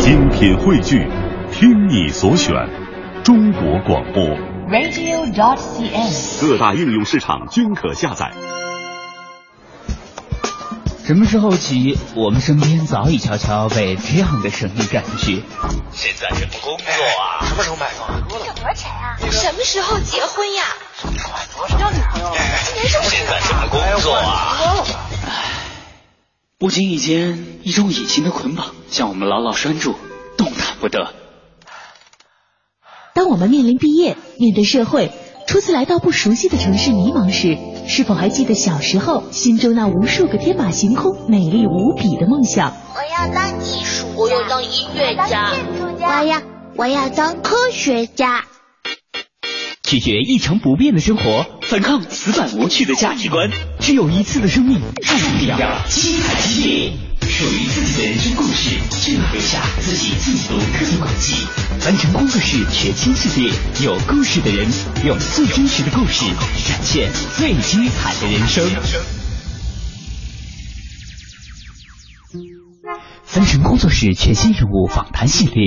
精品汇聚，听你所选，中国广播。radio.dot.cn，。各大应用市场均可下载。什么时候起，我们身边早已悄悄被这样的声音占据？现在什么工作啊？什么时候买房？有多少钱啊？什么时候结婚呀？交女朋友？今年是不是？现在什么工作啊？唉，不经意间，一种隐形的捆绑将我们牢牢拴住，动弹不得。当我们面临毕业，面对社会，初次来到不熟悉的城市迷茫时，是否还记得小时候心中那无数个天马行空、美丽无比的梦想？我要当艺术家，我要当音乐家，我要我要当科学家。拒绝一成不变的生活，反抗死板无趣的价值观。只有一次的生命，注定要精彩激烈。属于自己的人生故事，记录留下自己最独特的轨迹。完成工作室全新系列，有故事的人，用最真实的故事，展现最精彩的人生。分成工作室全新人物访谈系列，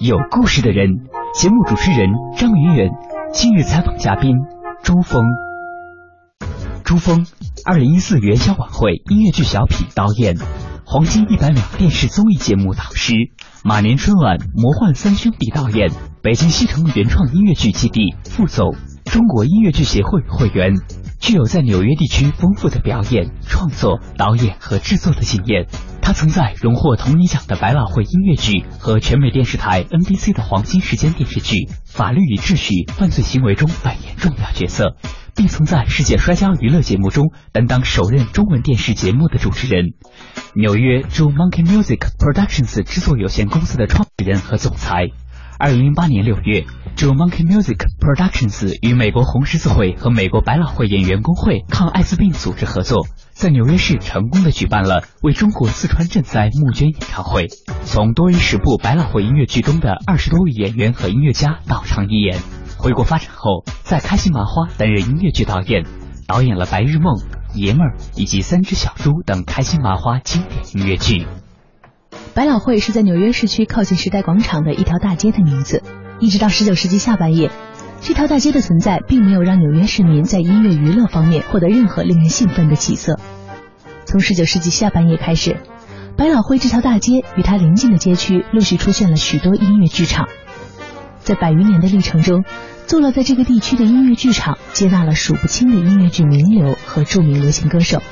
有故事的人，节目主持人张云远，今日采访嘉宾朱峰。朱峰，二零一四元宵晚会音乐剧小品导演，黄金一百秒电视综艺节目导师，马年春晚魔幻三兄弟导演，北京西城原创音乐剧基地副总，中国音乐剧协会会员，具有在纽约地区丰富的表演、创作、导演和制作的经验。他曾在荣获同尼奖的百老汇音乐剧和全美电视台 NBC 的黄金时间电视剧《法律与秩序：犯罪行为》中扮演重要角色，并曾在世界摔跤娱乐节目中担当首任中文电视节目的主持人。纽约驻 Monkey Music Productions 制作有限公司的创始人和总裁。二零零八年六月，驻 Monkey Music Productions 与美国红十字会和美国百老汇演员工会抗艾滋病组织合作，在纽约市成功的举办了为中国四川赈灾募捐演唱会，从多于十部百老汇音乐剧中的二十多位演员和音乐家到场一演。回国发展后，在开心麻花担任音乐剧导演，导演了《白日梦》《爷们儿》以及《三只小猪》等开心麻花经典音乐剧。百老汇是在纽约市区靠近时代广场的一条大街的名字。一直到十九世纪下半叶，这条大街的存在并没有让纽约市民在音乐娱乐方面获得任何令人兴奋的起色。从十九世纪下半叶开始，百老汇这条大街与它邻近的街区陆续出现了许多音乐剧场。在百余年的历程中，坐落在这个地区的音乐剧场接纳了数不清的音乐剧名流和著名流行歌手。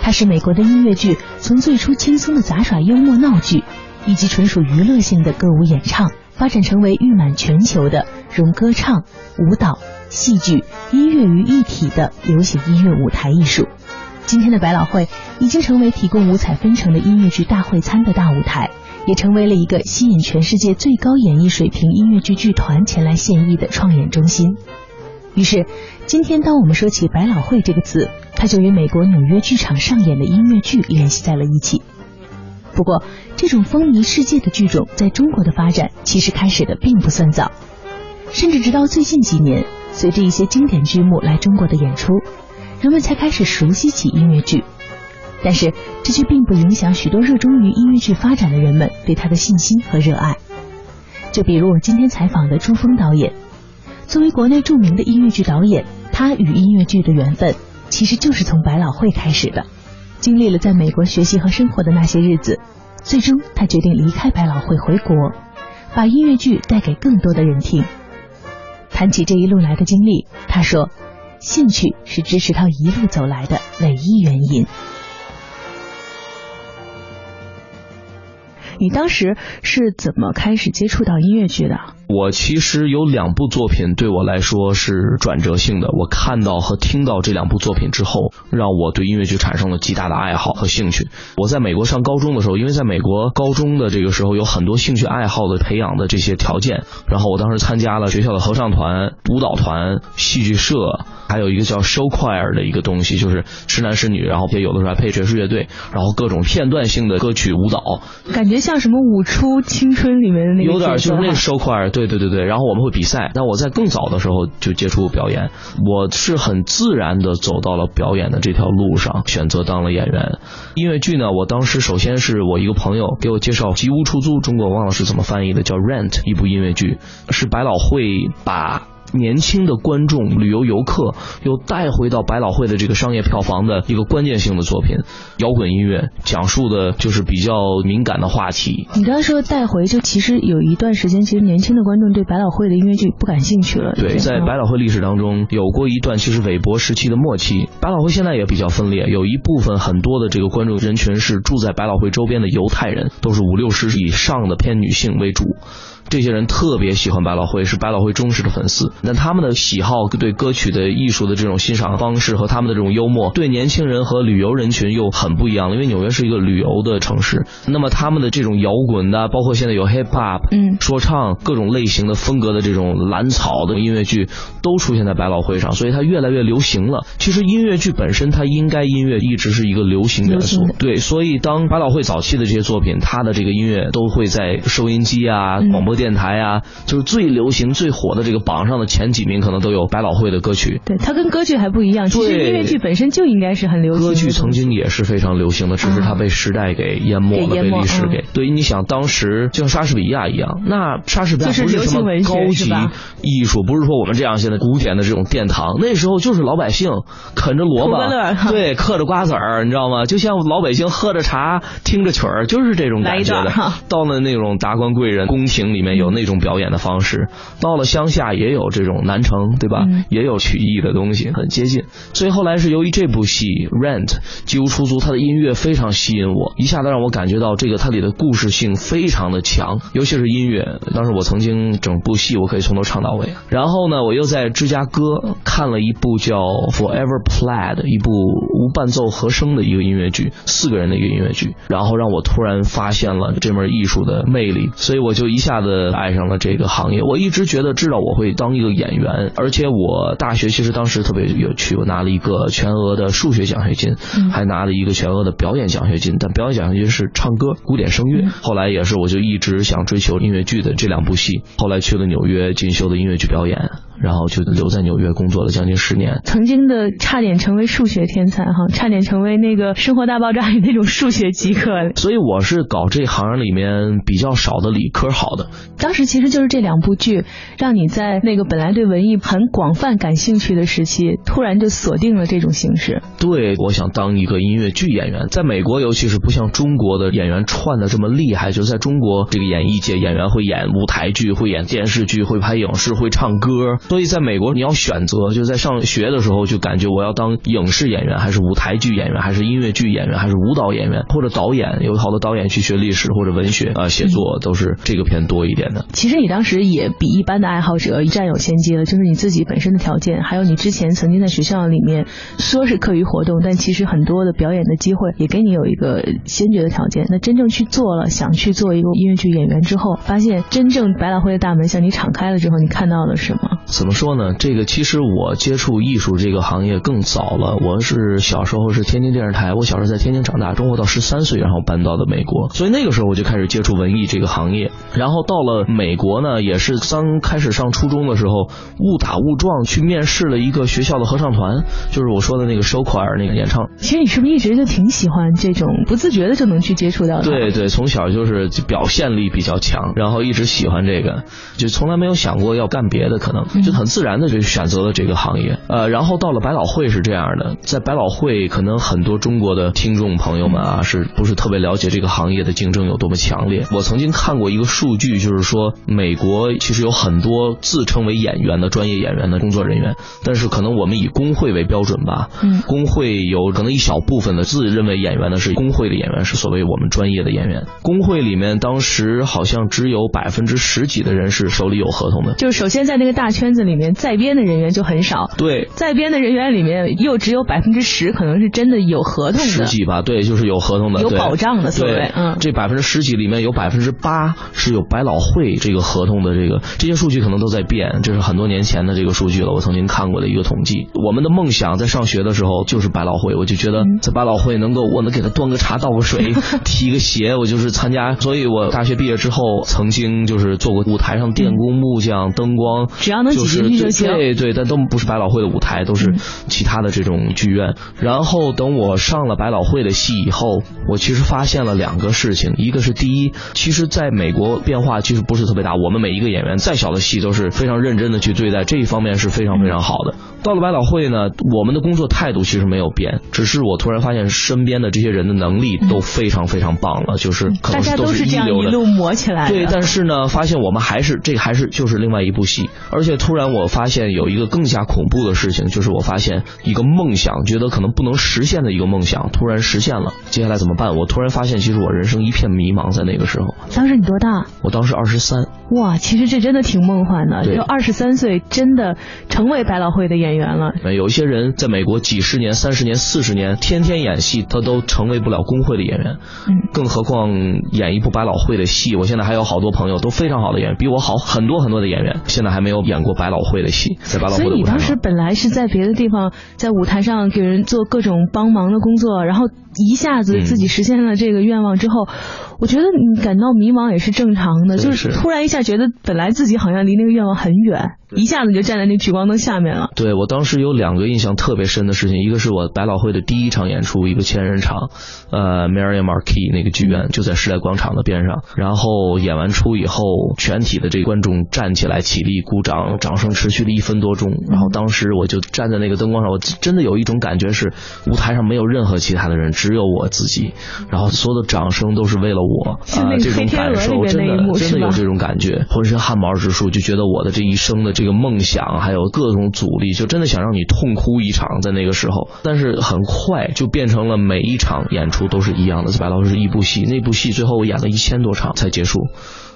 它使美国的音乐剧从最初轻松的杂耍幽默闹剧，以及纯属娱乐性的歌舞演唱，发展成为誉满全球的融歌唱、舞蹈、戏剧、音乐于一体的流行音乐舞台艺术。今天的百老汇已经成为提供五彩纷呈的音乐剧大会餐的大舞台，也成为了一个吸引全世界最高演艺水平音乐剧剧团前来献艺的创演中心。于是，今天当我们说起百老汇这个词，它就与美国纽约剧场上演的音乐剧联系在了一起。不过，这种风靡世界的剧种在中国的发展其实开始的并不算早，甚至直到最近几年，随着一些经典剧目来中国的演出，人们才开始熟悉起音乐剧。但是，这却并不影响许多热衷于音乐剧发展的人们对它的信心和热爱。就比如我今天采访的朱峰导演，作为国内著名的音乐剧导演，他与音乐剧的缘分其实就是从百老汇开始的。经历了在美国学习和生活的那些日子，最终他决定离开百老汇回国，把音乐剧带给更多的人听。谈起这一路来的经历，他说：“兴趣是支持他一路走来的唯一原因。”你当时是怎么开始接触到音乐剧的？我其实有两部作品对我来说是转折性的。我看到和听到这两部作品之后，让我对音乐剧产生了极大的爱好和兴趣。我在美国上高中的时候，因为在美国高中的这个时候有很多兴趣爱好的培养的这些条件，然后我当时参加了学校的合唱团、舞蹈团、戏剧社，还有一个叫 show choir 的一个东西，就是是男是女，然后也有的时候还配爵士乐队，然后各种片段性的歌曲舞蹈。感觉像什么舞出青春里面的那个有点就是那个收块儿，对对对对。然后我们会比赛，但我在更早的时候就接触表演，我是很自然的走到了表演的这条路上，选择当了演员。音乐剧呢，我当时首先是我一个朋友给我介绍《吉屋出租》，中国忘了是怎么翻译的，叫《Rent》一部音乐剧，是百老汇把。年轻的观众、旅游游客又带回到百老汇的这个商业票房的一个关键性的作品，摇滚音乐讲述的就是比较敏感的话题。你刚才说带回，就其实有一段时间，其实年轻的观众对百老汇的音乐剧不感兴趣了。对，在百老汇历史当中有过一段其实韦伯时期的末期，百老汇现在也比较分裂，有一部分很多的这个观众人群是住在百老汇周边的犹太人，都是五六十以上的偏女性为主。这些人特别喜欢百老汇，是百老汇忠实的粉丝。那他们的喜好对歌曲的艺术的这种欣赏方式和他们的这种幽默，对年轻人和旅游人群又很不一样。因为纽约是一个旅游的城市，那么他们的这种摇滚的，包括现在有 hip hop，嗯，说唱各种类型的风格的这种蓝草的音乐剧都出现在百老汇上，所以它越来越流行了。其实音乐剧本身它应该音乐一直是一个流行元素，对。所以当百老汇早期的这些作品，它的这个音乐都会在收音机啊、广播。电台啊，就是最流行、最火的这个榜上的前几名，可能都有百老汇的歌曲。对，它跟歌剧还不一样。其实音乐剧本身就应该是很流行。歌剧曾经也是非常流行的，只是它被时代给淹没了，被历史给。对，你想当时就像莎士比亚一样，那莎士比亚不是什么高级艺术，不是说我们这样现在古典的这种殿堂。那时候就是老百姓啃着萝卜，对，嗑着瓜子儿，你知道吗？就像老百姓喝着茶、听着曲儿，就是这种感觉的。到了那种达官贵人宫廷里面。有那种表演的方式，到了乡下也有这种南城，对吧？也有曲艺的东西，很接近。所以后来是由于这部戏《Rent》吉屋出租，它的音乐非常吸引我，一下子让我感觉到这个它里的故事性非常的强，尤其是音乐。当时我曾经整部戏我可以从头唱到尾。然后呢，我又在芝加哥看了一部叫《Forever Plaid》，一部无伴奏和声的一个音乐剧，四个人的一个音乐剧，然后让我突然发现了这门艺术的魅力，所以我就一下子。爱上了这个行业，我一直觉得知道我会当一个演员，而且我大学其实当时特别有趣，我拿了一个全额的数学奖学金，还拿了一个全额的表演奖学金，但表演奖学金是唱歌古典声乐。后来也是，我就一直想追求音乐剧的这两部戏，后来去了纽约进修的音乐剧表演。然后就留在纽约工作了将近十年，曾经的差点成为数学天才哈，差点成为那个《生活大爆炸》里那种数学极客。所以我是搞这行里面比较少的理科好的。当时其实就是这两部剧，让你在那个本来对文艺很广泛感兴趣的时期，突然就锁定了这种形式。对，我想当一个音乐剧演员，在美国尤其是不像中国的演员串的这么厉害，就在中国这个演艺界，演员会演舞台剧，会演电视剧，会拍影视，会唱歌。所以在美国，你要选择，就在上学的时候就感觉我要当影视演员，还是舞台剧演员，还是音乐剧演员，还是舞蹈演员，或者导演。有好多导演去学历史或者文学啊，写作都是这个偏多一点的。其实你当时也比一般的爱好者占有先机了，就是你自己本身的条件，还有你之前曾经在学校里面说是课余活动，但其实很多的表演的机会也给你有一个先决的条件。那真正去做了，想去做一个音乐剧演员之后，发现真正百老汇的大门向你敞开了之后，你看到了什么？怎么说呢？这个其实我接触艺术这个行业更早了。我是小时候是天津电视台，我小时候在天津长大，中国到十三岁，然后搬到的美国，所以那个时候我就开始接触文艺这个行业。然后到了美国呢，也是刚开始上初中的时候，误打误撞去面试了一个学校的合唱团，就是我说的那个收款那个演唱。其实你是不是一直就挺喜欢这种不自觉的就能去接触到的？对对，从小就是表现力比较强，然后一直喜欢这个，就从来没有想过要干别的，可能就很自然的就选择了这个行业。呃，然后到了百老汇是这样的，在百老汇可能很多中国的听众朋友们啊，是不是特别了解这个行业的竞争有多么强烈？我曾经看过一个数据，就是说美国其实有很多自称为演员的专业演员的工作人员，但是可能我们以工会为标准吧，嗯，工会有可能一小部分的自认为演员的是工会的演员，是所谓我们专业的演员。工会里面当时好像只有百分之十几的人是手里有合同的，就是首先在那个大圈。圈子里面在编的人员就很少，对，在编的人员里面又只有百分之十可能是真的有合同的，十几吧，对，就是有合同的，有保障的，对，嗯，这百分之十几里面有百分之八是有百老汇这个合同的，这个这些数据可能都在变，这是很多年前的这个数据了，我曾经看过的一个统计。我们的梦想在上学的时候就是百老汇，我就觉得在百老汇能够我能给他端个茶倒个水 提个鞋，我就是参加。所以我大学毕业之后曾经就是做过舞台上电工、木匠、灯光，只要能就是。对对，但都不是百老汇的舞台，都是其他的这种剧院。然后等我上了百老汇的戏以后，我其实发现了两个事情，一个是第一，其实在美国变化其实不是特别大，我们每一个演员再小的戏都是非常认真的去对待，这一方面是非常非常好的。到了百老汇呢，我们的工作态度其实没有变，只是我突然发现身边的这些人的能力都非常非常棒了，就是大家都是这样一路磨起来。对，但是呢，发现我们还是这还是就是另外一部戏，而且突然我发现有一个更加恐怖的事情，就是我发现一个梦想，觉得可能不能实现的一个梦想突然实现了，接下来怎么办？我突然发现，其实我人生一片迷茫，在那个时候。当时你多大？我当时二十三。哇，其实这真的挺梦幻的，就二十三岁真的成为百老汇的演员了。有一些人在美国几十年、三十年、四十年，天天演戏，他都成为不了工会的演员。嗯，更何况演一部百老汇的戏。我现在还有好多朋友都非常好的演员，比我好很多很多的演员，现在还没有演过百老汇的戏，在百老汇的舞台上。所以你当时本来是在别的地方，在舞台上给人做各种帮忙的工作，然后一下子自己实现了这个愿望之后。我觉得你感到迷茫也是正常的，就是突然一下觉得本来自己好像离那个愿望很远，一下子就站在那聚光灯下面了。对我当时有两个印象特别深的事情，一个是我百老汇的第一场演出，一个千人场，呃，Marian Marquis 那个剧院就在时代广场的边上。然后演完出以后，全体的这个观众站起来起立鼓掌，掌声持续了一分多钟。然后当时我就站在那个灯光上，我真的有一种感觉是舞台上没有任何其他的人，只有我自己。然后所有的掌声都是为了。我啊，这种感受真的真的有这种感觉，浑身汗毛直竖，就觉得我的这一生的这个梦想，还有各种阻力，就真的想让你痛哭一场，在那个时候。但是很快就变成了每一场演出都是一样的，白老师是一部戏，那部戏最后我演了一千多场才结束。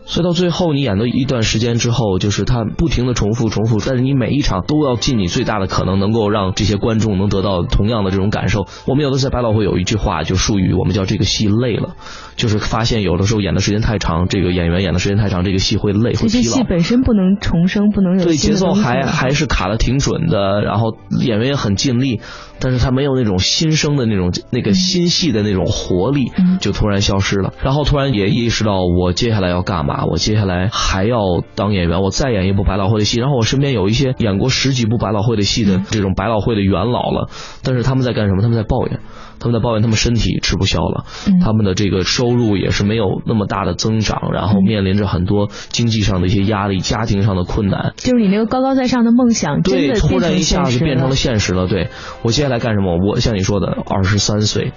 所以到最后，你演到一段时间之后，就是他不停的重复重复，但是你每一场都要尽你最大的可能，能够让这些观众能得到同样的这种感受。我们有的在百老汇有一句话，就术语，我们叫这个戏累了，就是发现有的时候演的时间太长，这个演员演的时间太长，这个戏会累会疲劳。这戏本身不能重生，不能有对节奏还还是卡的挺准的，然后演员也很尽力。但是他没有那种新生的那种那个新戏的那种活力，就突然消失了。然后突然也意识到我接下来要干嘛？我接下来还要当演员，我再演一部百老汇的戏。然后我身边有一些演过十几部百老汇的戏的这种百老汇的元老了，但是他们在干什么？他们在抱怨。他们在抱怨他们身体吃不消了，他们的这个收入也是没有那么大的增长，然后面临着很多经济上的一些压力，家庭上的困难。就是你那个高高在上的梦想，对，突然一下子变成了现实了。对我接下来干什么？我像你说的，二十三岁。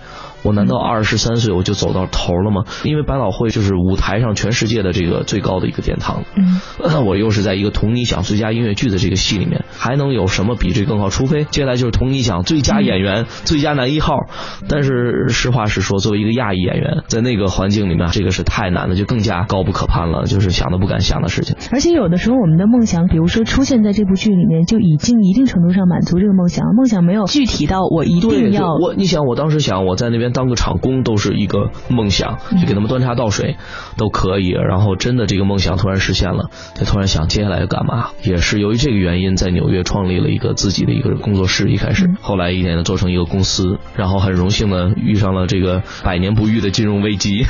我难道二十三岁我就走到头了吗？因为百老汇就是舞台上全世界的这个最高的一个殿堂。嗯，那我又是在一个同你奖最佳音乐剧的这个戏里面，还能有什么比这更好？除非接下来就是同你奖最佳演员、最佳男一号。但是实话实说，作为一个亚裔演员，在那个环境里面，这个是太难了，就更加高不可攀了，就是想都不敢想的事情。而且有的时候，我们的梦想，比如说出现在这部剧里面，就已经一定程度上满足这个梦想。梦想没有具体到我一定要我，你想，我当时想我在那边。当个厂工都是一个梦想，就给他们端茶倒水都可以。然后真的这个梦想突然实现了，就突然想接下来要干嘛？也是由于这个原因，在纽约创立了一个自己的一个工作室。一开始，后来一点点做成一个公司。然后很荣幸的遇上了这个百年不遇的金融危机，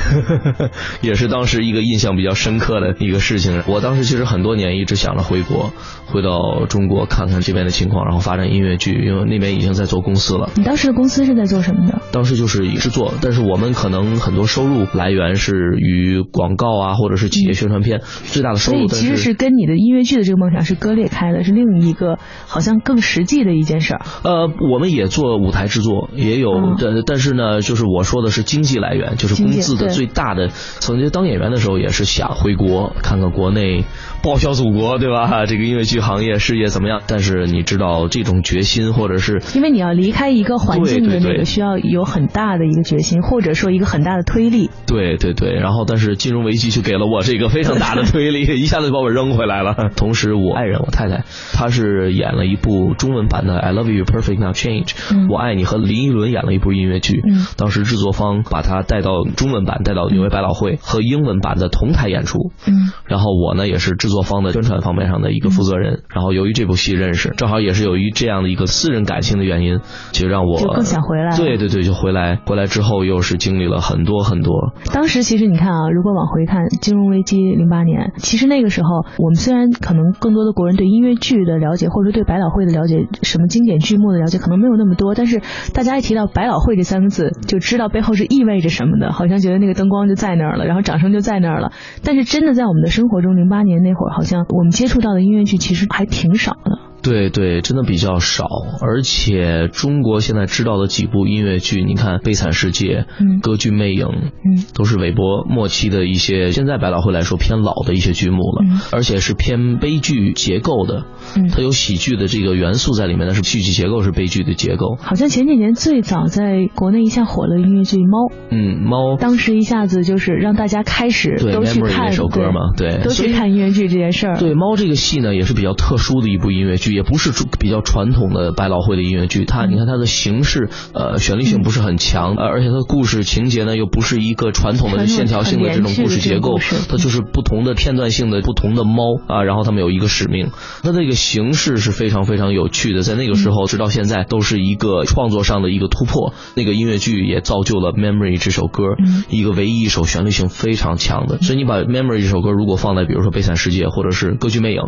也是当时一个印象比较深刻的一个事情。我当时其实很多年一直想着回国，回到中国看看这边的情况，然后发展音乐剧，因为那边已经在做公司了。你当时的公司是在做什么的？当时就是。制作，但是我们可能很多收入来源是与广告啊，或者是企业宣传片最大的收入。所以其实是跟你的音乐剧的这个梦想是割裂开的，是另一个好像更实际的一件事儿。呃，我们也做舞台制作，也有，但但是呢，就是我说的是经济来源，就是工资的最大的。曾经当演员的时候也是想回国看看国内报效祖国，对吧？这个音乐剧行业事业怎么样？但是你知道这种决心，或者是因为你要离开一个环境的那个需要有很大的。一个决心，或者说一个很大的推力。对对对，然后但是金融危机就给了我这个非常大的推力，一下子就把我扔回来了。同时，我爱人我太太，她是演了一部中文版的《I Love You Perfect Now Change》，我爱你和林依轮演了一部音乐剧，当时制作方把她带到中文版，带到纽约百老汇和英文版的同台演出。嗯，然后我呢也是制作方的宣传方面上的一个负责人。然后由于这部戏认识，正好也是由于这样的一个私人感情的原因，就让我就更想回来。对对对，就回来。回来之后又是经历了很多很多。当时其实你看啊，如果往回看金融危机零八年，其实那个时候我们虽然可能更多的国人对音乐剧的了解，或者说对百老汇的了解，什么经典剧目的了解可能没有那么多，但是大家一提到百老汇这三个字，就知道背后是意味着什么的，好像觉得那个灯光就在那儿了，然后掌声就在那儿了。但是真的在我们的生活中，零八年那会儿，好像我们接触到的音乐剧其实还挺少的。对对，真的比较少，而且中国现在知道的几部音乐剧，你看《悲惨世界》、《歌剧魅影》，嗯，都是韦伯末期的一些，现在百老汇来说偏老的一些剧目了，而且是偏悲剧结构的，嗯，它有喜剧的这个元素在里面，但是戏剧结构是悲剧的结构。好像前几年最早在国内一下火了音乐剧《猫》，嗯，猫，当时一下子就是让大家开始都去看那首歌嘛，对，都去看音乐剧这件事儿。对，《猫》这个戏呢，也是比较特殊的一部音乐剧。也不是比较传统的百老汇的音乐剧，它你看它的形式，呃，旋律性不是很强，而且它的故事情节呢又不是一个传统的线条性的这种故事结构，它就是不同的片段性的不同的猫啊，然后他们有一个使命，它这个形式是非常非常有趣的，在那个时候直到现在都是一个创作上的一个突破。那个音乐剧也造就了《Memory》这首歌，一个唯一一首旋律性非常强的。所以你把《Memory》这首歌如果放在比如说《悲惨世界》或者是《歌剧魅影》，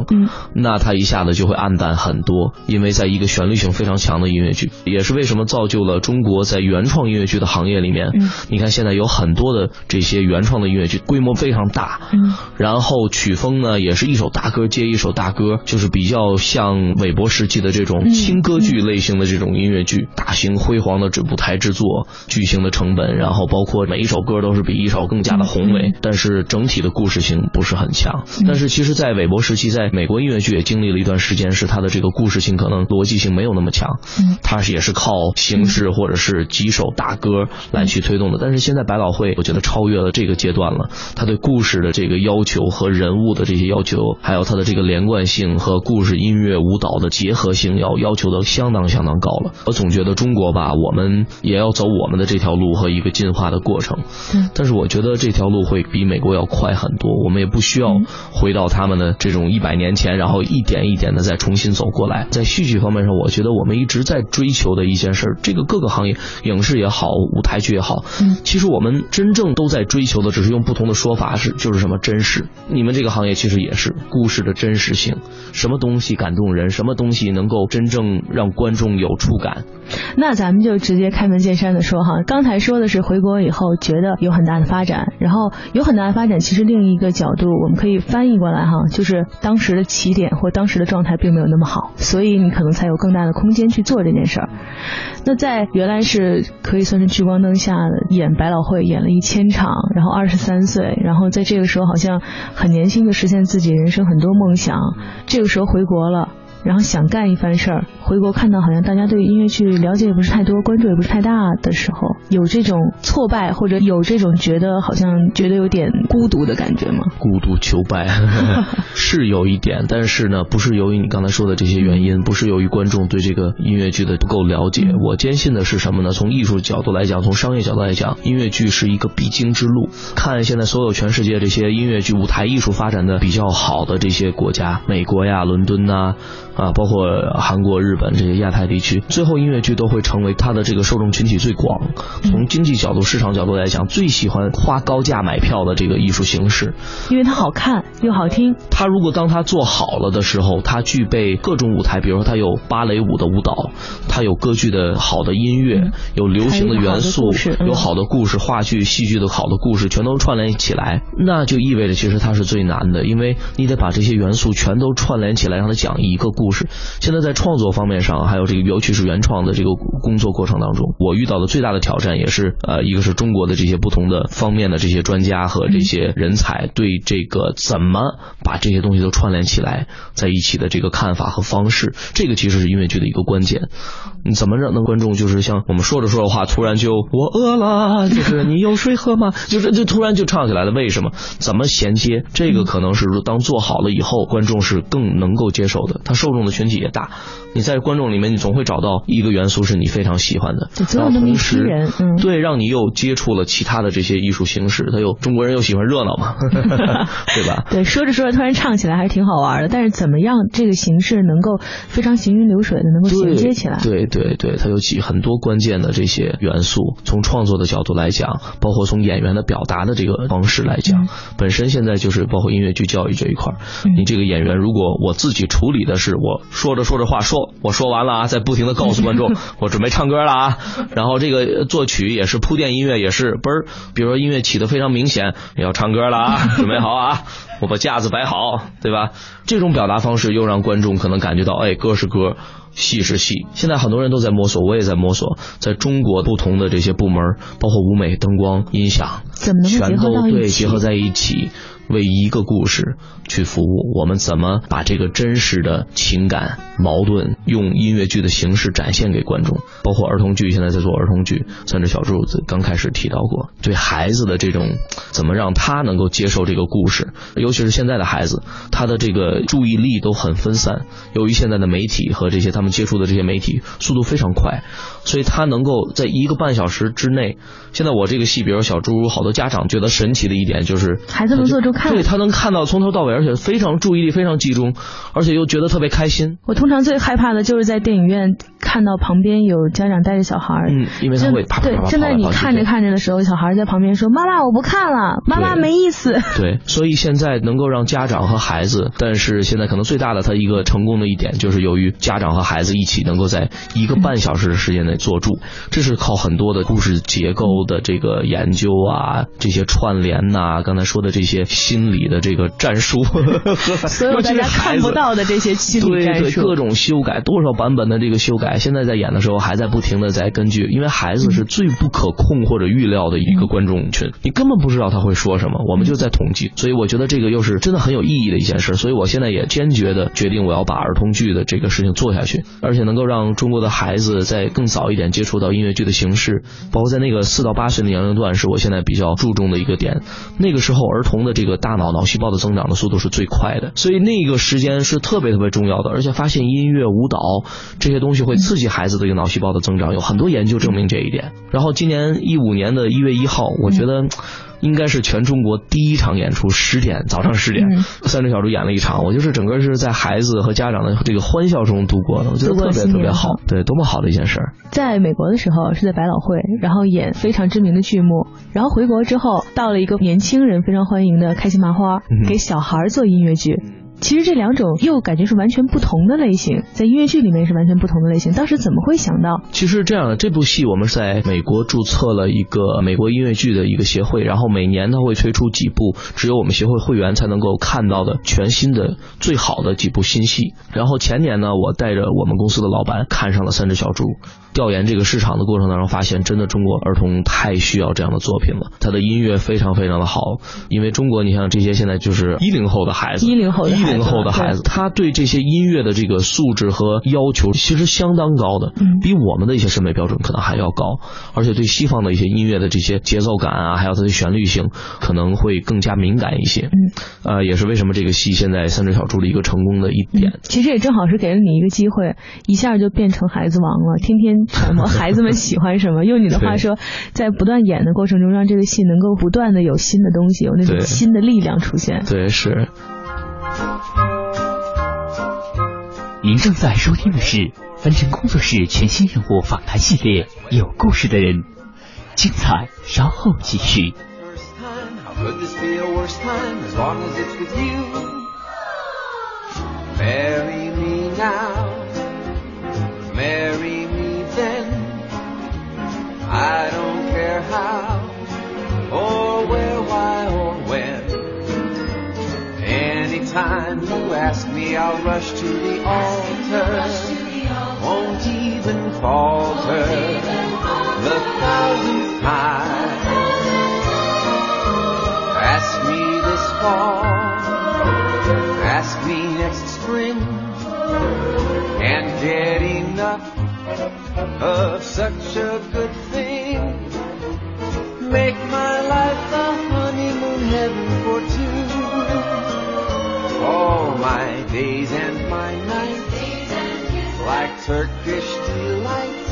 那它一下子就会暗淡。很多，因为在一个旋律性非常强的音乐剧，也是为什么造就了中国在原创音乐剧的行业里面，嗯。你看现在有很多的这些原创的音乐剧，规模非常大，嗯。然后曲风呢也是一首大歌接一首大歌，就是比较像韦伯时期的这种轻歌剧类型的这种音乐剧，大型辉煌的这舞台制作，巨型的成本，然后包括每一首歌都是比一首更加的宏伟，但是整体的故事性不是很强。但是其实，在韦伯时期，在美国音乐剧也经历了一段时间，是他的。这个故事性可能逻辑性没有那么强，嗯，它是也是靠形式或者是几首大歌来去推动的。但是现在百老汇，我觉得超越了这个阶段了。他对故事的这个要求和人物的这些要求，还有他的这个连贯性和故事、音乐、舞蹈的结合性，要要求的相当相当高了。我总觉得中国吧，我们也要走我们的这条路和一个进化的过程。嗯，但是我觉得这条路会比美国要快很多。我们也不需要回到他们的这种一百年前，然后一点一点的再重新。走过来，在戏剧方面上，我觉得我们一直在追求的一件事，这个各个行业，影视也好，舞台剧也好，嗯，其实我们真正都在追求的，只是用不同的说法是，就是什么真实。你们这个行业其实也是故事的真实性，什么东西感动人，什么东西能够真正让观众有触感。那咱们就直接开门见山的说哈，刚才说的是回国以后觉得有很大的发展，然后有很大的发展，其实另一个角度我们可以翻译过来哈，就是当时的起点或当时的状态并没有那么么好，所以你可能才有更大的空间去做这件事儿。那在原来是可以算是聚光灯下演百老汇演了一千场，然后二十三岁，然后在这个时候好像很年轻的实现自己人生很多梦想，这个时候回国了。然后想干一番事儿，回国看到好像大家对音乐剧了解也不是太多，关注也不是太大的时候，有这种挫败或者有这种觉得好像觉得有点孤独的感觉吗？孤独求败 是有一点，但是呢，不是由于你刚才说的这些原因，不是由于观众对这个音乐剧的不够了解。我坚信的是什么呢？从艺术角度来讲，从商业角度来讲，音乐剧是一个必经之路。看现在所有全世界这些音乐剧舞台艺术发展的比较好的这些国家，美国呀、伦敦呐。啊，包括韩国、日本这些亚太地区，最后音乐剧都会成为它的这个受众群体最广。从经济角度、市场角度来讲，最喜欢花高价买票的这个艺术形式，因为它好看又好听。它如果当它做好了的时候，它具备各种舞台，比如说它有芭蕾舞的舞蹈，它有歌剧的好的音乐，有流行的元素，有好的故事，话剧、戏剧的好的故事全都串联起来，那就意味着其实它是最难的，因为你得把这些元素全都串联起来，让它讲一个故。故事。现在在创作方面上，还有这个尤其是原创的这个工作过程当中，我遇到的最大的挑战也是呃，一个是中国的这些不同的方面的这些专家和这些人才对这个怎么把这些东西都串联起来在一起的这个看法和方式，这个其实是音乐剧的一个关键。你怎么让那观众就是像我们说着说着话，突然就我饿了，就是 你有水喝吗？就是就突然就唱起来了，为什么？怎么衔接？这个可能是当做好了以后，观众是更能够接受的，他受众用的群体也大。你在观众里面，你总会找到一个元素是你非常喜欢的，总有那么一批人，嗯，对，让你又接触了其他的这些艺术形式。他又中国人又喜欢热闹嘛，对吧？对，说着说着突然唱起来还是挺好玩的。但是怎么样这个形式能够非常行云流水的能够衔接起来？对对对，它有几很多关键的这些元素。从创作的角度来讲，包括从演员的表达的这个方式来讲，本身现在就是包括音乐剧教育这一块你这个演员如果我自己处理的是我说着说着话说。我说完了啊，在不停的告诉观众，我准备唱歌了啊。然后这个作曲也是铺垫音乐，也是嘣儿，比如说音乐起的非常明显，要唱歌了啊，准备好啊，我把架子摆好，对吧？这种表达方式又让观众可能感觉到，哎，歌是歌，戏是戏。现在很多人都在摸索，我也在摸索，在中国不同的这些部门，包括舞美、灯光、音响，怎么能全都对结合在一起。为一个故事去服务，我们怎么把这个真实的情感矛盾用音乐剧的形式展现给观众？包括儿童剧，现在在做儿童剧，三只小柱子刚开始提到过，对孩子的这种怎么让他能够接受这个故事？尤其是现在的孩子，他的这个注意力都很分散，由于现在的媒体和这些他们接触的这些媒体速度非常快，所以他能够在一个半小时之内。现在我这个戏，比如小猪，好多家长觉得神奇的一点就是孩子能做出。对他能看到从头到尾，而且非常注意力非常集中，而且又觉得特别开心。我通常最害怕的就是在电影院看到旁边有家长带着小孩，嗯，因为他会啪啪啪对，正在你看着看着的时候，小孩在旁边说：“妈妈，我不看了，妈妈没意思。”对，所以现在能够让家长和孩子，但是现在可能最大的他一个成功的一点，就是由于家长和孩子一起能够在一个半小时的时间内坐住，这是靠很多的故事结构的这个研究啊，这些串联呐，刚才说的这些。心理的这个战术，所有大家看不到的这些心理战术，各种修改，多少版本的这个修改，现在在演的时候还在不停的在根据，因为孩子是最不可控或者预料的一个观众群，你根本不知道他会说什么，我们就在统计，所以我觉得这个又是真的很有意义的一件事，所以我现在也坚决的决定我要把儿童剧的这个事情做下去，而且能够让中国的孩子在更早一点接触到音乐剧的形式，包括在那个四到八岁的年龄段，是我现在比较注重的一个点，那个时候儿童的这个。大脑脑细胞的增长的速度是最快的，所以那个时间是特别特别重要的。而且发现音乐、舞蹈这些东西会刺激孩子的一个脑细胞的增长，有很多研究证明这一点。然后今年一五年的一月一号，我觉得。应该是全中国第一场演出，十点早上十点，三只小猪演了一场，我就是整个是在孩子和家长的这个欢笑中度过的，我觉得特别特别好，对，多么好的一件事儿。在美国的时候是在百老汇，然后演非常知名的剧目，然后回国之后到了一个年轻人非常欢迎的开心麻花，给小孩做音乐剧。其实这两种又感觉是完全不同的类型，在音乐剧里面是完全不同的类型。当时怎么会想到？其实这样的，这部戏我们在美国注册了一个美国音乐剧的一个协会，然后每年它会推出几部只有我们协会会员才能够看到的全新的最好的几部新戏。然后前年呢，我带着我们公司的老板看上了《三只小猪》。调研这个市场的过程当中，发现真的中国儿童太需要这样的作品了。他的音乐非常非常的好，因为中国你像这些现在就是一零后的孩子，一零后的孩零后的孩子，他对这些音乐的这个素质和要求其实相当高的，比我们的一些审美标准可能还要高。而且对西方的一些音乐的这些节奏感啊，还有它的旋律性，可能会更加敏感一些。嗯，呃，也是为什么这个戏现在三只小猪的一个成功的一点。其实也正好是给了你一个机会，一下就变成孩子王了，天天。揣摩孩子们喜欢什么？用你的话说，在不断演的过程中，让这个戏能够不断的有新的东西，有那种新的力量出现。对，是。您正在收听的是凡尘工作室全新人物访谈系列《有故事的人》，精彩稍后继续。Marry me then. I don't care how, or time you ask me, I'll rush to the altar. Won't even falter the thousandth time. Ask me this fall, ask me next spring, and get enough of such a good thing. Make my life a honeymoon heaven for two. All my days and my nights, like Turkish delights,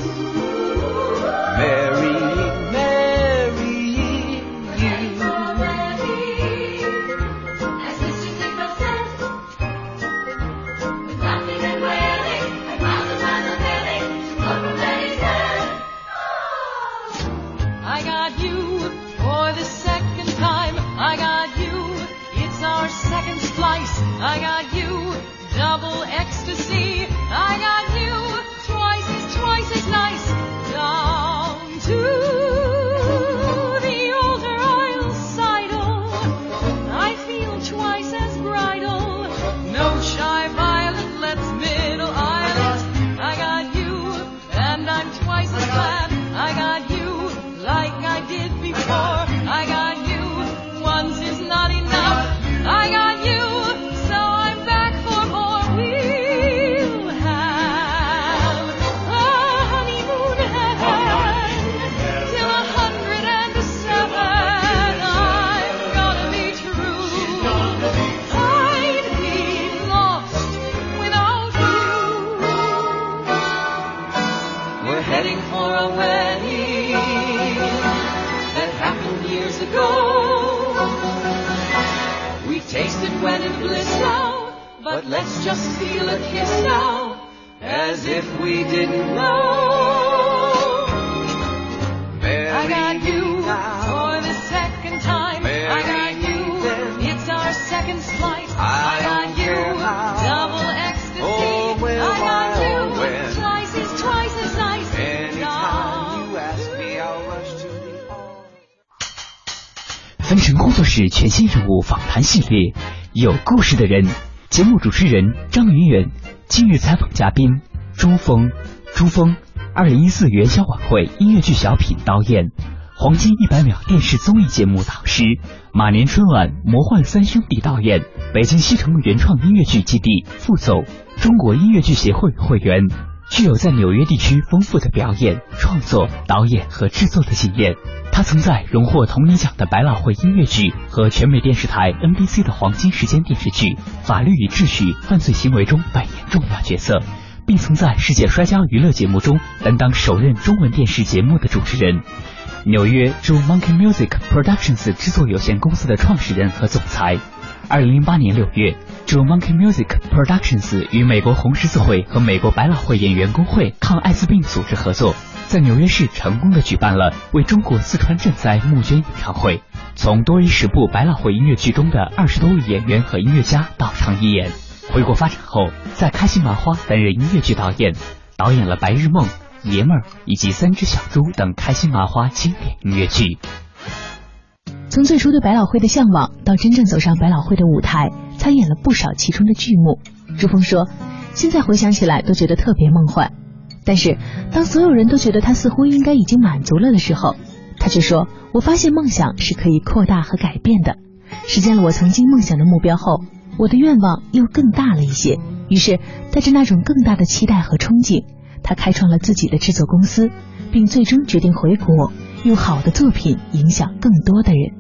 but let's just feel a kiss now, as if we didn't know. I got you for the second time. I got you. It's our second flight. I got you. Double ecstasy. I got you. Twice is twice as nice. Anytime you ask me, I'll rush to the altar. 分成工作室全新人物访谈系列，有故事的人。 节目主持人张云远，今日采访嘉宾朱峰。朱峰，二零一四元宵晚会音乐剧小品导演，黄金一百秒电视综艺节目导师，马年春晚魔幻三兄弟导演，北京西城原创音乐剧基地副总，中国音乐剧协会会员。具有在纽约地区丰富的表演、创作、导演和制作的经验。他曾在荣获铜铃奖的百老汇音乐剧和全美电视台 NBC 的黄金时间电视剧《法律与秩序：犯罪行为》中扮演重要角色，并曾在世界摔跤娱乐节目中担当首任中文电视节目的主持人。纽约州 Monkey Music Productions 制作有限公司的创始人和总裁。二零零八年六月主 Monkey Music Productions 与美国红十字会和美国百老汇演员工会抗艾滋病组织合作，在纽约市成功的举办了为中国四川赈灾募捐演唱会。从多于十部百老汇音乐剧中的二十多位演员和音乐家到场一演。回国发展后，在开心麻花担任音乐剧导演，导演了《白日梦》《爷们儿》以及《三只小猪》等开心麻花经典音乐剧。从最初对百老汇的向往，到真正走上百老汇的舞台，参演了不少其中的剧目。朱峰说，现在回想起来都觉得特别梦幻。但是，当所有人都觉得他似乎应该已经满足了的时候，他却说：“我发现梦想是可以扩大和改变的。实现了我曾经梦想的目标后，我的愿望又更大了一些。于是，带着那种更大的期待和憧憬，他开创了自己的制作公司，并最终决定回国，用好的作品影响更多的人。”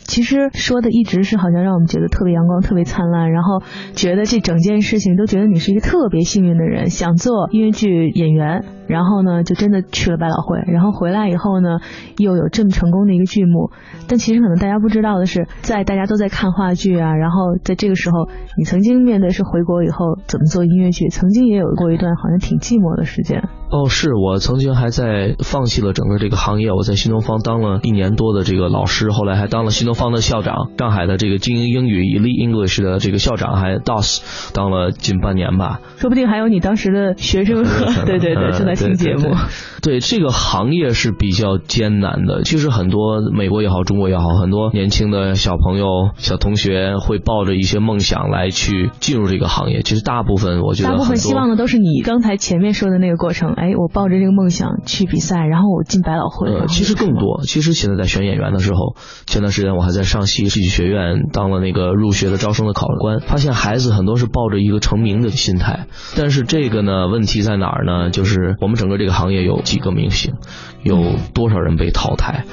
其实说的一直是好像让我们觉得特别阳光、特别灿烂，然后觉得这整件事情都觉得你是一个特别幸运的人，想做音乐剧演员，然后呢就真的去了百老汇，然后回来以后呢又有这么成功的一个剧目。但其实可能大家不知道的是，在大家都在看话剧啊，然后在这个时候，你曾经面对是回国以后怎么做音乐剧，曾经也有过一段好像挺寂寞的时间。哦，是我曾经还在放弃了整个这个行业，我在新东方当了一年多的这个老师，后来还当了新东方的校长，上海的这个精英英语 Elite English 的这个校长，还 DOS 当了近半年吧。说不定还有你当时的学生，对对对，正在新节目。对这个行业是比较艰难的。其实很多美国也好，中国也好，很多年轻的小朋友、小同学会抱着一些梦想来去进入这个行业。其实大部分我觉得大部分希望的都是你刚才前面说的那个过程。哎，我抱着这个梦想去比赛，然后我进百老汇。呃，其实更多。其实现在在选演员的时候，前段时间我还在上戏戏剧学院当了那个入学的招生的考官，发现孩子很多是抱着一个成名的心态。但是这个呢，问题在哪儿呢？就是我们整个这个行业有几个明星，有多少人被淘汰？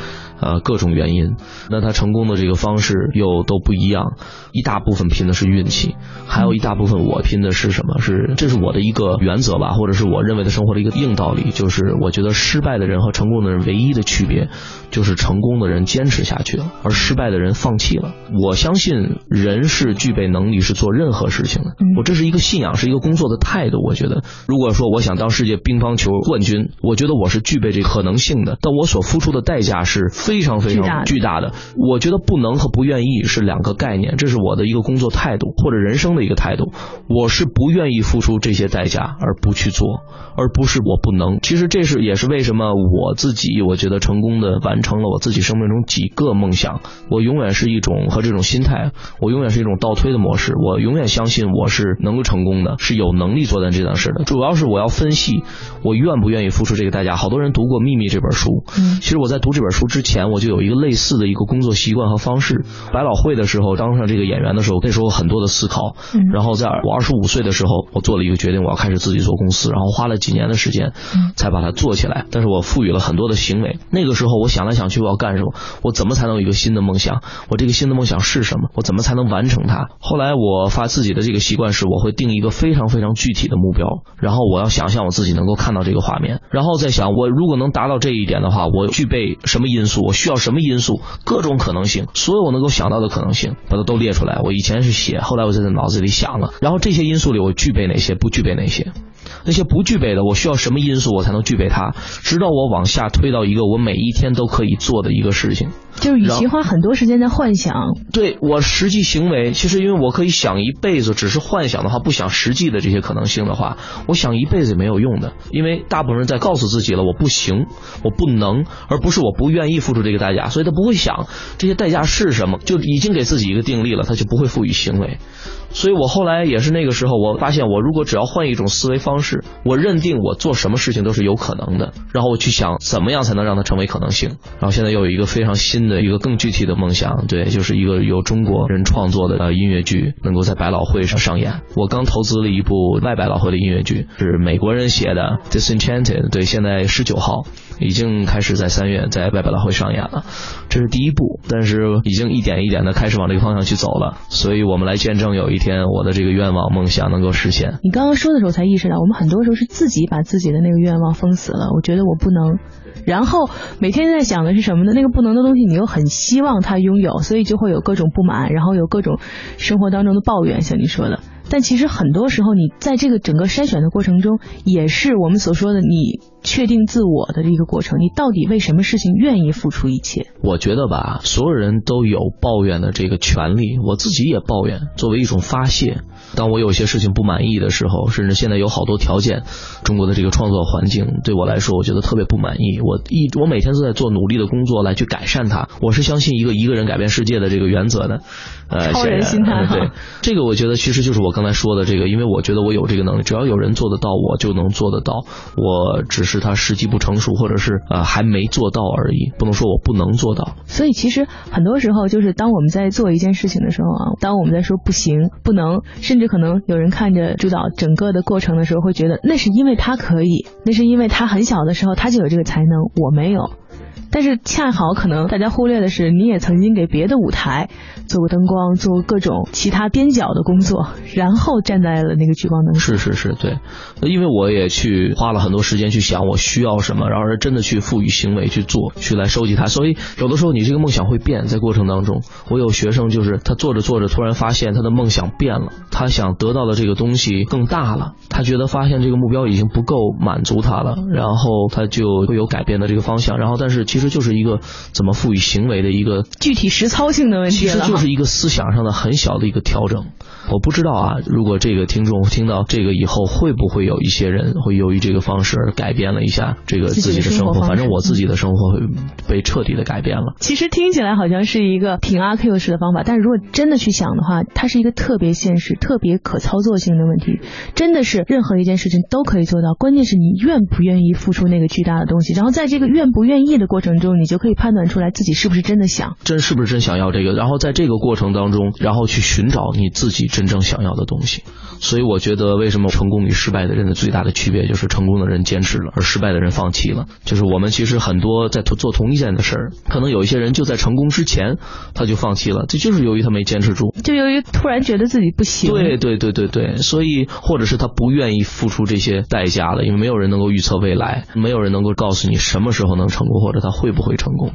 呃，各种原因，那他成功的这个方式又都不一样。一大部分拼的是运气，还有一大部分我拼的是什么？是这是我的一个原则吧，或者是我认为的生活的一个硬道理，就是我觉得失败的人和成功的人唯一的区别，就是成功的人坚持下去了，而失败的人放弃了。我相信人是具备能力是做任何事情的，我这是一个信仰，是一个工作的态度。我觉得，如果说我想当世界乒乓球冠军，我觉得我是具备这个可能性的，但我所付出的代价是。非常非常巨大的，我觉得不能和不愿意是两个概念，这是我的一个工作态度或者人生的一个态度。我是不愿意付出这些代价而不去做，而不是我不能。其实这是也是为什么我自己我觉得成功的完成了我自己生命中几个梦想。我永远是一种和这种心态，我永远是一种倒推的模式。我永远相信我是能够成功的，是有能力做到这件事的。主要是我要分析我愿不愿意付出这个代价。好多人读过《秘密》这本书，嗯，其实我在读这本书之前。我就有一个类似的一个工作习惯和方式。百老汇的时候，当上这个演员的时候，那时候很多的思考。然后在我二十五岁的时候，我做了一个决定，我要开始自己做公司。然后花了几年的时间，才把它做起来。但是我赋予了很多的行为。那个时候，我想来想去，我要干什么？我怎么才能有一个新的梦想？我这个新的梦想是什么？我怎么才能完成它？后来我发自己的这个习惯是，我会定一个非常非常具体的目标，然后我要想象我自己能够看到这个画面，然后再想我如果能达到这一点的话，我具备什么因素？我需要什么因素？各种可能性，所有我能够想到的可能性，把它都列出来。我以前是写，后来我就在脑子里想了。然后这些因素里，我具备哪些？不具备哪些？那些不具备的，我需要什么因素我才能具备它？直到我往下推到一个我每一天都可以做的一个事情。就是与其花很多时间在幻想，对我实际行为，其实因为我可以想一辈子，只是幻想的话，不想实际的这些可能性的话，我想一辈子也没有用的。因为大部分人在告诉自己了，我不行，我不能，而不是我不愿意付出这个代价，所以他不会想这些代价是什么，就已经给自己一个定力了，他就不会赋予行为。所以我后来也是那个时候，我发现我如果只要换一种思维方式，我认定我做什么事情都是有可能的，然后我去想怎么样才能让它成为可能性。然后现在又有一个非常新的一个更具体的梦想，对，就是一个由中国人创作的呃音乐剧能够在百老汇上上演。我刚投资了一部外百老汇的音乐剧，是美国人写的《Disenchanted》，对，现在十九号已经开始在三月在外百老汇上演了，这是第一步，但是已经一点一点的开始往这个方向去走了。所以我们来见证有一。天，我的这个愿望梦想能够实现。你刚刚说的时候才意识到，我们很多时候是自己把自己的那个愿望封死了。我觉得我不能，然后每天在想的是什么呢？那个不能的东西，你又很希望他拥有，所以就会有各种不满，然后有各种生活当中的抱怨，像你说的。但其实很多时候，你在这个整个筛选的过程中，也是我们所说的你确定自我的一个过程。你到底为什么事情愿意付出一切？我觉得吧，所有人都有抱怨的这个权利，我自己也抱怨，作为一种发泄。当我有些事情不满意的时候，甚至现在有好多条件，中国的这个创作环境对我来说，我觉得特别不满意。我一我每天都在做努力的工作来去改善它。我是相信一个一个人改变世界的这个原则的。呃，超人心态对这个，我觉得其实就是我刚才说的这个，因为我觉得我有这个能力，只要有人做得到，我就能做得到。我只是他时机不成熟，或者是呃还没做到而已，不能说我不能做到。所以其实很多时候，就是当我们在做一件事情的时候啊，当我们在说不行、不能，甚至可能有人看着朱导整个的过程的时候，会觉得那是因为他可以，那是因为他很小的时候他就有这个才能，我没有。但是恰好可能大家忽略的是，你也曾经给别的舞台做过灯光，做过各种其他边角的工作，然后站在了那个聚光灯。是是是，对，因为我也去花了很多时间去想我需要什么，然后是真的去赋予行为去做，去来收集它。所以有的时候你这个梦想会变，在过程当中，我有学生就是他做着做着，突然发现他的梦想变了，他想得到的这个东西更大了，他觉得发现这个目标已经不够满足他了，然后他就会有改变的这个方向。然后但是其实就是一个怎么赋予行为的一个具体实操性的问题其实就是一个思想上的很小的一个调整。我不知道啊，如果这个听众听到这个以后，会不会有一些人会由于这个方式而改变了一下这个自己的？生活反正我自己的生活会被彻底的改变了。其实听起来好像是一个挺阿 Q 式的方法，但是如果真的去想的话，它是一个特别现实、特别可操作性的问题，真的是任何一件事情都可以做到，关键是你愿不愿意付出那个巨大的东西，然后在这个愿不愿意的过程中，你就可以判断出来自己是不是真的想。真是不是真想要这个？然后在这个过程当中，然后去寻找你自己真正想要的东西。所以我觉得，为什么成功与失败的人的最大的区别就是成功的人坚持了，而失败的人放弃了。就是我们其实很多在做做同一件的事儿，可能有一些人就在成功之前他就放弃了，这就是由于他没坚持住。就由于突然觉得自己不行，对对对对对，所以或者是他不愿意付出这些代价了，因为没有人能够预测未来，没有人能够告诉你什么时候能成功，或者他会不会成功，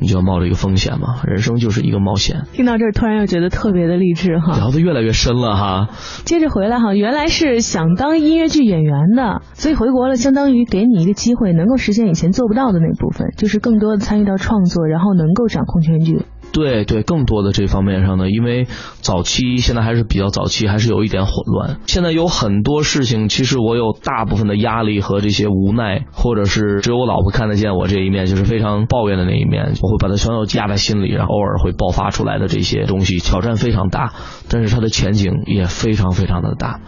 你就要冒这个风险嘛。人生就是一个冒险。听到这儿突然又觉得特别的励志哈。聊得越来越深了哈。接着回来哈，原来是想当音乐剧演员的，所以回国了，相当于给你一个机会，能够实现以前做不到的那部分，就是更多的参与到创作，然后能够掌控全剧。对对，更多的这方面上呢，因为早期现在还是比较早期，还是有一点混乱。现在有很多事情，其实我有大部分的压力和这些无奈，或者是只有我老婆看得见我这一面，就是非常抱怨的那一面，我会把它全都压在心里，然后偶尔会爆发出来的这些东西，挑战非常大，但是它的前景也非常非常的大。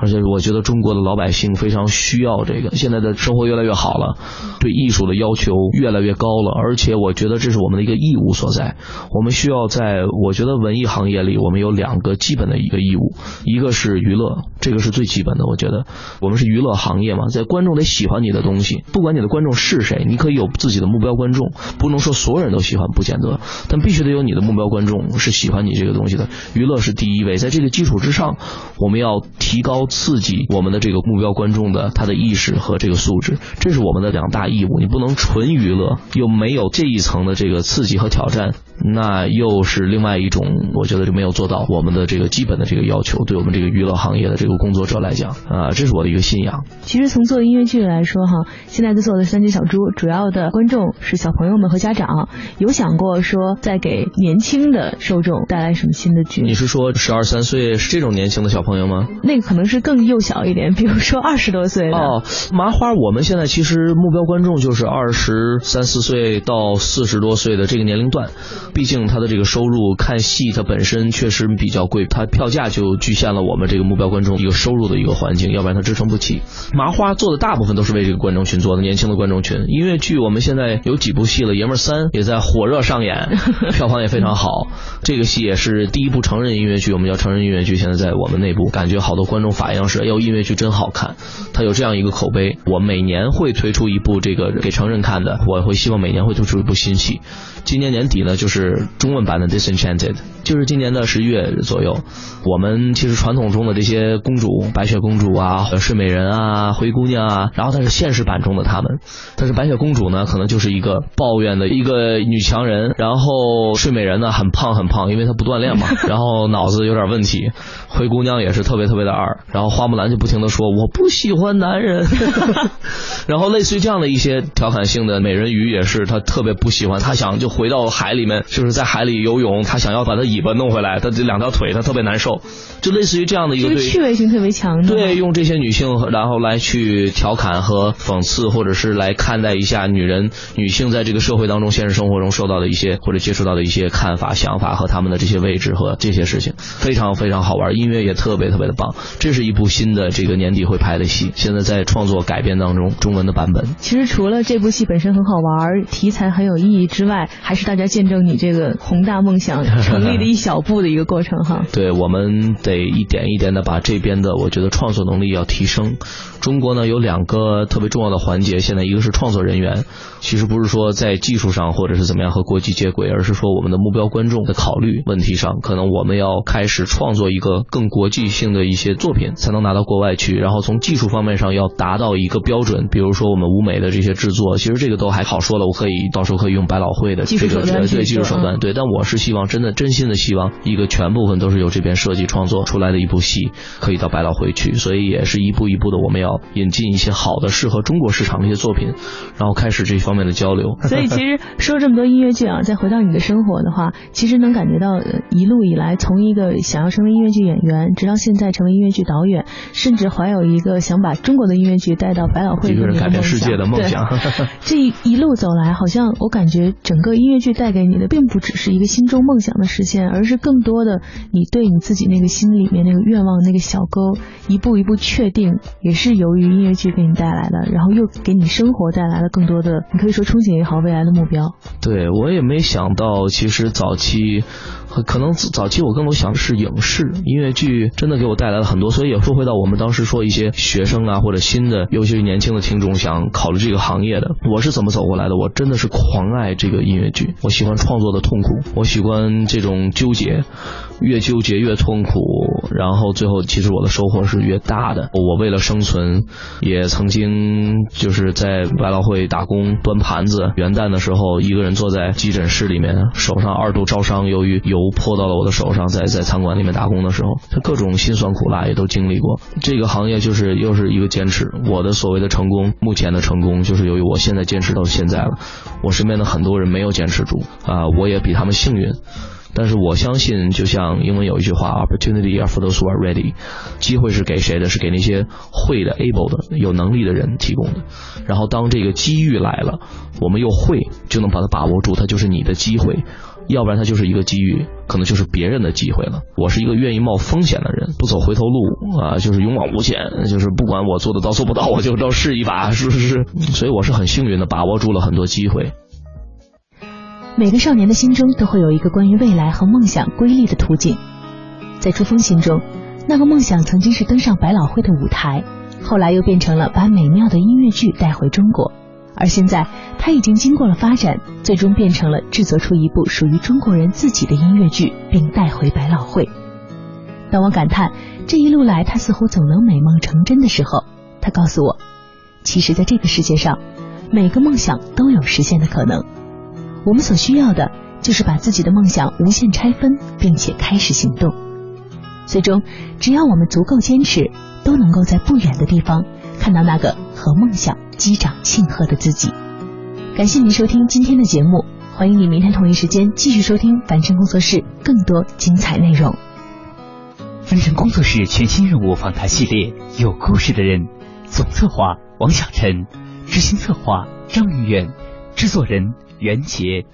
而且我觉得中国的老百姓非常需要这个，现在的生活越来越好了，对艺术的要求越来越高了，而且我觉得这是我们的一个义务所在。我们需要在，我觉得文艺行业里，我们有两个基本的一个义务，一个是娱乐，这个是最基本的。我觉得我们是娱乐行业嘛，在观众得喜欢你的东西，不管你的观众是谁，你可以有自己的目标观众，不能说所有人都喜欢，不见得，但必须得有你的目标观众是喜欢你这个东西的。娱乐是第一位，在这个基础之上，我们要提高刺激我们的这个目标观众的他的意识和这个素质，这是我们的两大义务。你不能纯娱乐又没有这一层的这个刺激和挑战，那又是另外一种，我觉得就没有做到我们的这个基本的这个要求。对我们这个娱乐行业的这个工作者来讲，啊，这是我的一个信仰。其实从做音乐剧来说哈，现在在做的三只小猪，主要的观众是小朋友们和家长，有想过说在给年轻的受众带来什么新的剧？你是说十二三岁是这种年轻的小朋友吗？那个可能是更幼小一点，比如说 二十多岁的。哦，麻花，我们现在其实目标观众就是二十三四岁到四十多岁的这个年龄段，毕竟他的这个收入看戏，它本身确实比较贵，它票价就局限了我们这个目标观众一个收入的一个环境，要不然它支撑不起。麻花做的大部分都是为这个观众群做的，年轻的观众群。音乐剧我们现在有几部戏了，《爷们儿三》也在火热上演，票房也非常好。这个戏也是第一部成人音乐剧，我们叫成人音乐剧，现在在我们内部感觉好多观众反映是，哎呦，音乐剧真好看，它有这样一个口碑。我每年会推出一部这个给成人看的，我会希望每年会推出一部新戏。今年年底呢，就是中文版的《Disenchanted》，就是今年的十一月左右。我们其实传统中的这些公主，白雪公主啊、睡美人啊、灰姑娘啊，然后但是现实版中的她们，但是白雪公主呢，可能就是一个抱怨的一个女强人，然后睡美人呢很胖很胖，因为她不锻炼嘛，然后脑子有点问题。灰姑娘也是特别特别的二，然后花木兰就不停的说我不喜欢男人，然后类似于这样的一些调侃性的美人鱼也是，她特别不喜欢，她想就回到海里面，就是在海里游泳，他想要把他尾巴弄回来，他这两条腿他特别难受，就类似于这样的一个这个对趣味性特别强的。对，用这些女性然后来去调侃和讽刺，或者是来看待一下女人、女性在这个社会当中、现实生活中受到的一些或者接触到的一些看法、想法和他们的这些位置和这些事情，非常非常好玩，音乐也特别特别的棒。这是一部新的这个年底会拍的戏，现在在创作改编当中，中文的版本。其实除了这部戏本身很好玩，题材很有意义之外，还是大家见证你这个宏大梦想成立的一小步的一个过程哈。对，我们得一点一点的把这边的，我觉得创作能力要提升。中国呢有两个特别重要的环节，现在一个是创作人员，其实不是说在技术上或者是怎么样和国际接轨，而是说我们的目标观众的考虑问题上，可能我们要开始创作一个更国际性的一些作品，才能拿到国外去。然后从技术方面上要达到一个标准，比比如说我们舞美的这些制作，其实这个都还好说了，我可以到时候可以用百老汇的技术这个手段去对技术做手段，对。但我是希望真的真心的希望一个全部分都是由这边设计创作出来的一部戏，可以到百老汇去，所以也是一步一步的，我们要引进一些好的适合中国市场的一些作品，然后开始这方面的交流。所以其实说这么多音乐剧啊，再回到你的生活的话，其实能感觉到呃一路以来，从一个想要成为音乐剧演员，直到现在成为音乐剧导演，甚至怀有一个想把中国的音乐剧带到百老汇一个人改变世界的梦想。这一一路走来，好像我感觉整个音乐剧带给你的，并并不只是一个心中梦想的实现，而是更多的你对你自己那个心里面那个愿望那个小沟，一步一步确定，也是由于音乐剧给你带来的，然后又给你生活带来了更多的，你可以说憧憬也好，未来的目标。对我也没想到，其实早期，可能早期我更多想的是影视音乐剧，真的给我带来了很多。所以也说回到我们当时说一些学生啊，或者新的，尤其是年轻的听众想考虑这个行业的，我是怎么走过来的？我真的是狂爱这个音乐剧，我喜欢创作的痛苦，我喜欢这种纠结，越纠结越痛苦，然后最后其实我的收获是越大的。我为了生存，也曾经就是在百老汇打工端盘子。元旦的时候，一个人坐在急诊室里面，手上二度烧伤，由于油泼到了我的手上，在在餐馆里面打工的时候，他各种辛酸苦辣也都经历过。这个行业就是又是一个坚持。我的所谓的成功，目前的成功，就是由于我现在坚持到现在了。我身边的很多人没有坚持住啊、我也比他们幸运。但是我相信，就像英文有一句话，opportunity are for those who are ready，机会是给谁的？是给那些会的、able 的、有能力的人提供的。然后当这个机遇来了，我们又会，就能把它把握住，它就是你的机会。要不然它就是一个机遇，可能就是别人的机会了。我是一个愿意冒风险的人，不走回头路啊，就是勇往无前，就是不管我做得到做不到，我就都试一把，是不是？所以我是很幸运的，把握住了很多机会。每个少年的心中都会有一个关于未来和梦想瑰丽的图景。在朱峰心中，那个梦想曾经是登上百老汇的舞台，后来又变成了把美妙的音乐剧带回中国，而现在他已经经过了发展，最终变成了制作出一部属于中国人自己的音乐剧，并带回百老汇。当我感叹这一路来他似乎总能美梦成真的时候，他告诉我，其实在这个世界上，每个梦想都有实现的可能。我们所需要的就是把自己的梦想无限拆分，并且开始行动。最终，只要我们足够坚持，都能够在不远的地方看到那个和梦想击掌庆贺的自己。感谢您收听今天的节目，欢迎你明天同一时间继续收听凡尘工作室更多精彩内容。凡尘工作室全新任务访谈系列《有故事的人》，总策划王小晨，执行策划张云远，制作人袁杰。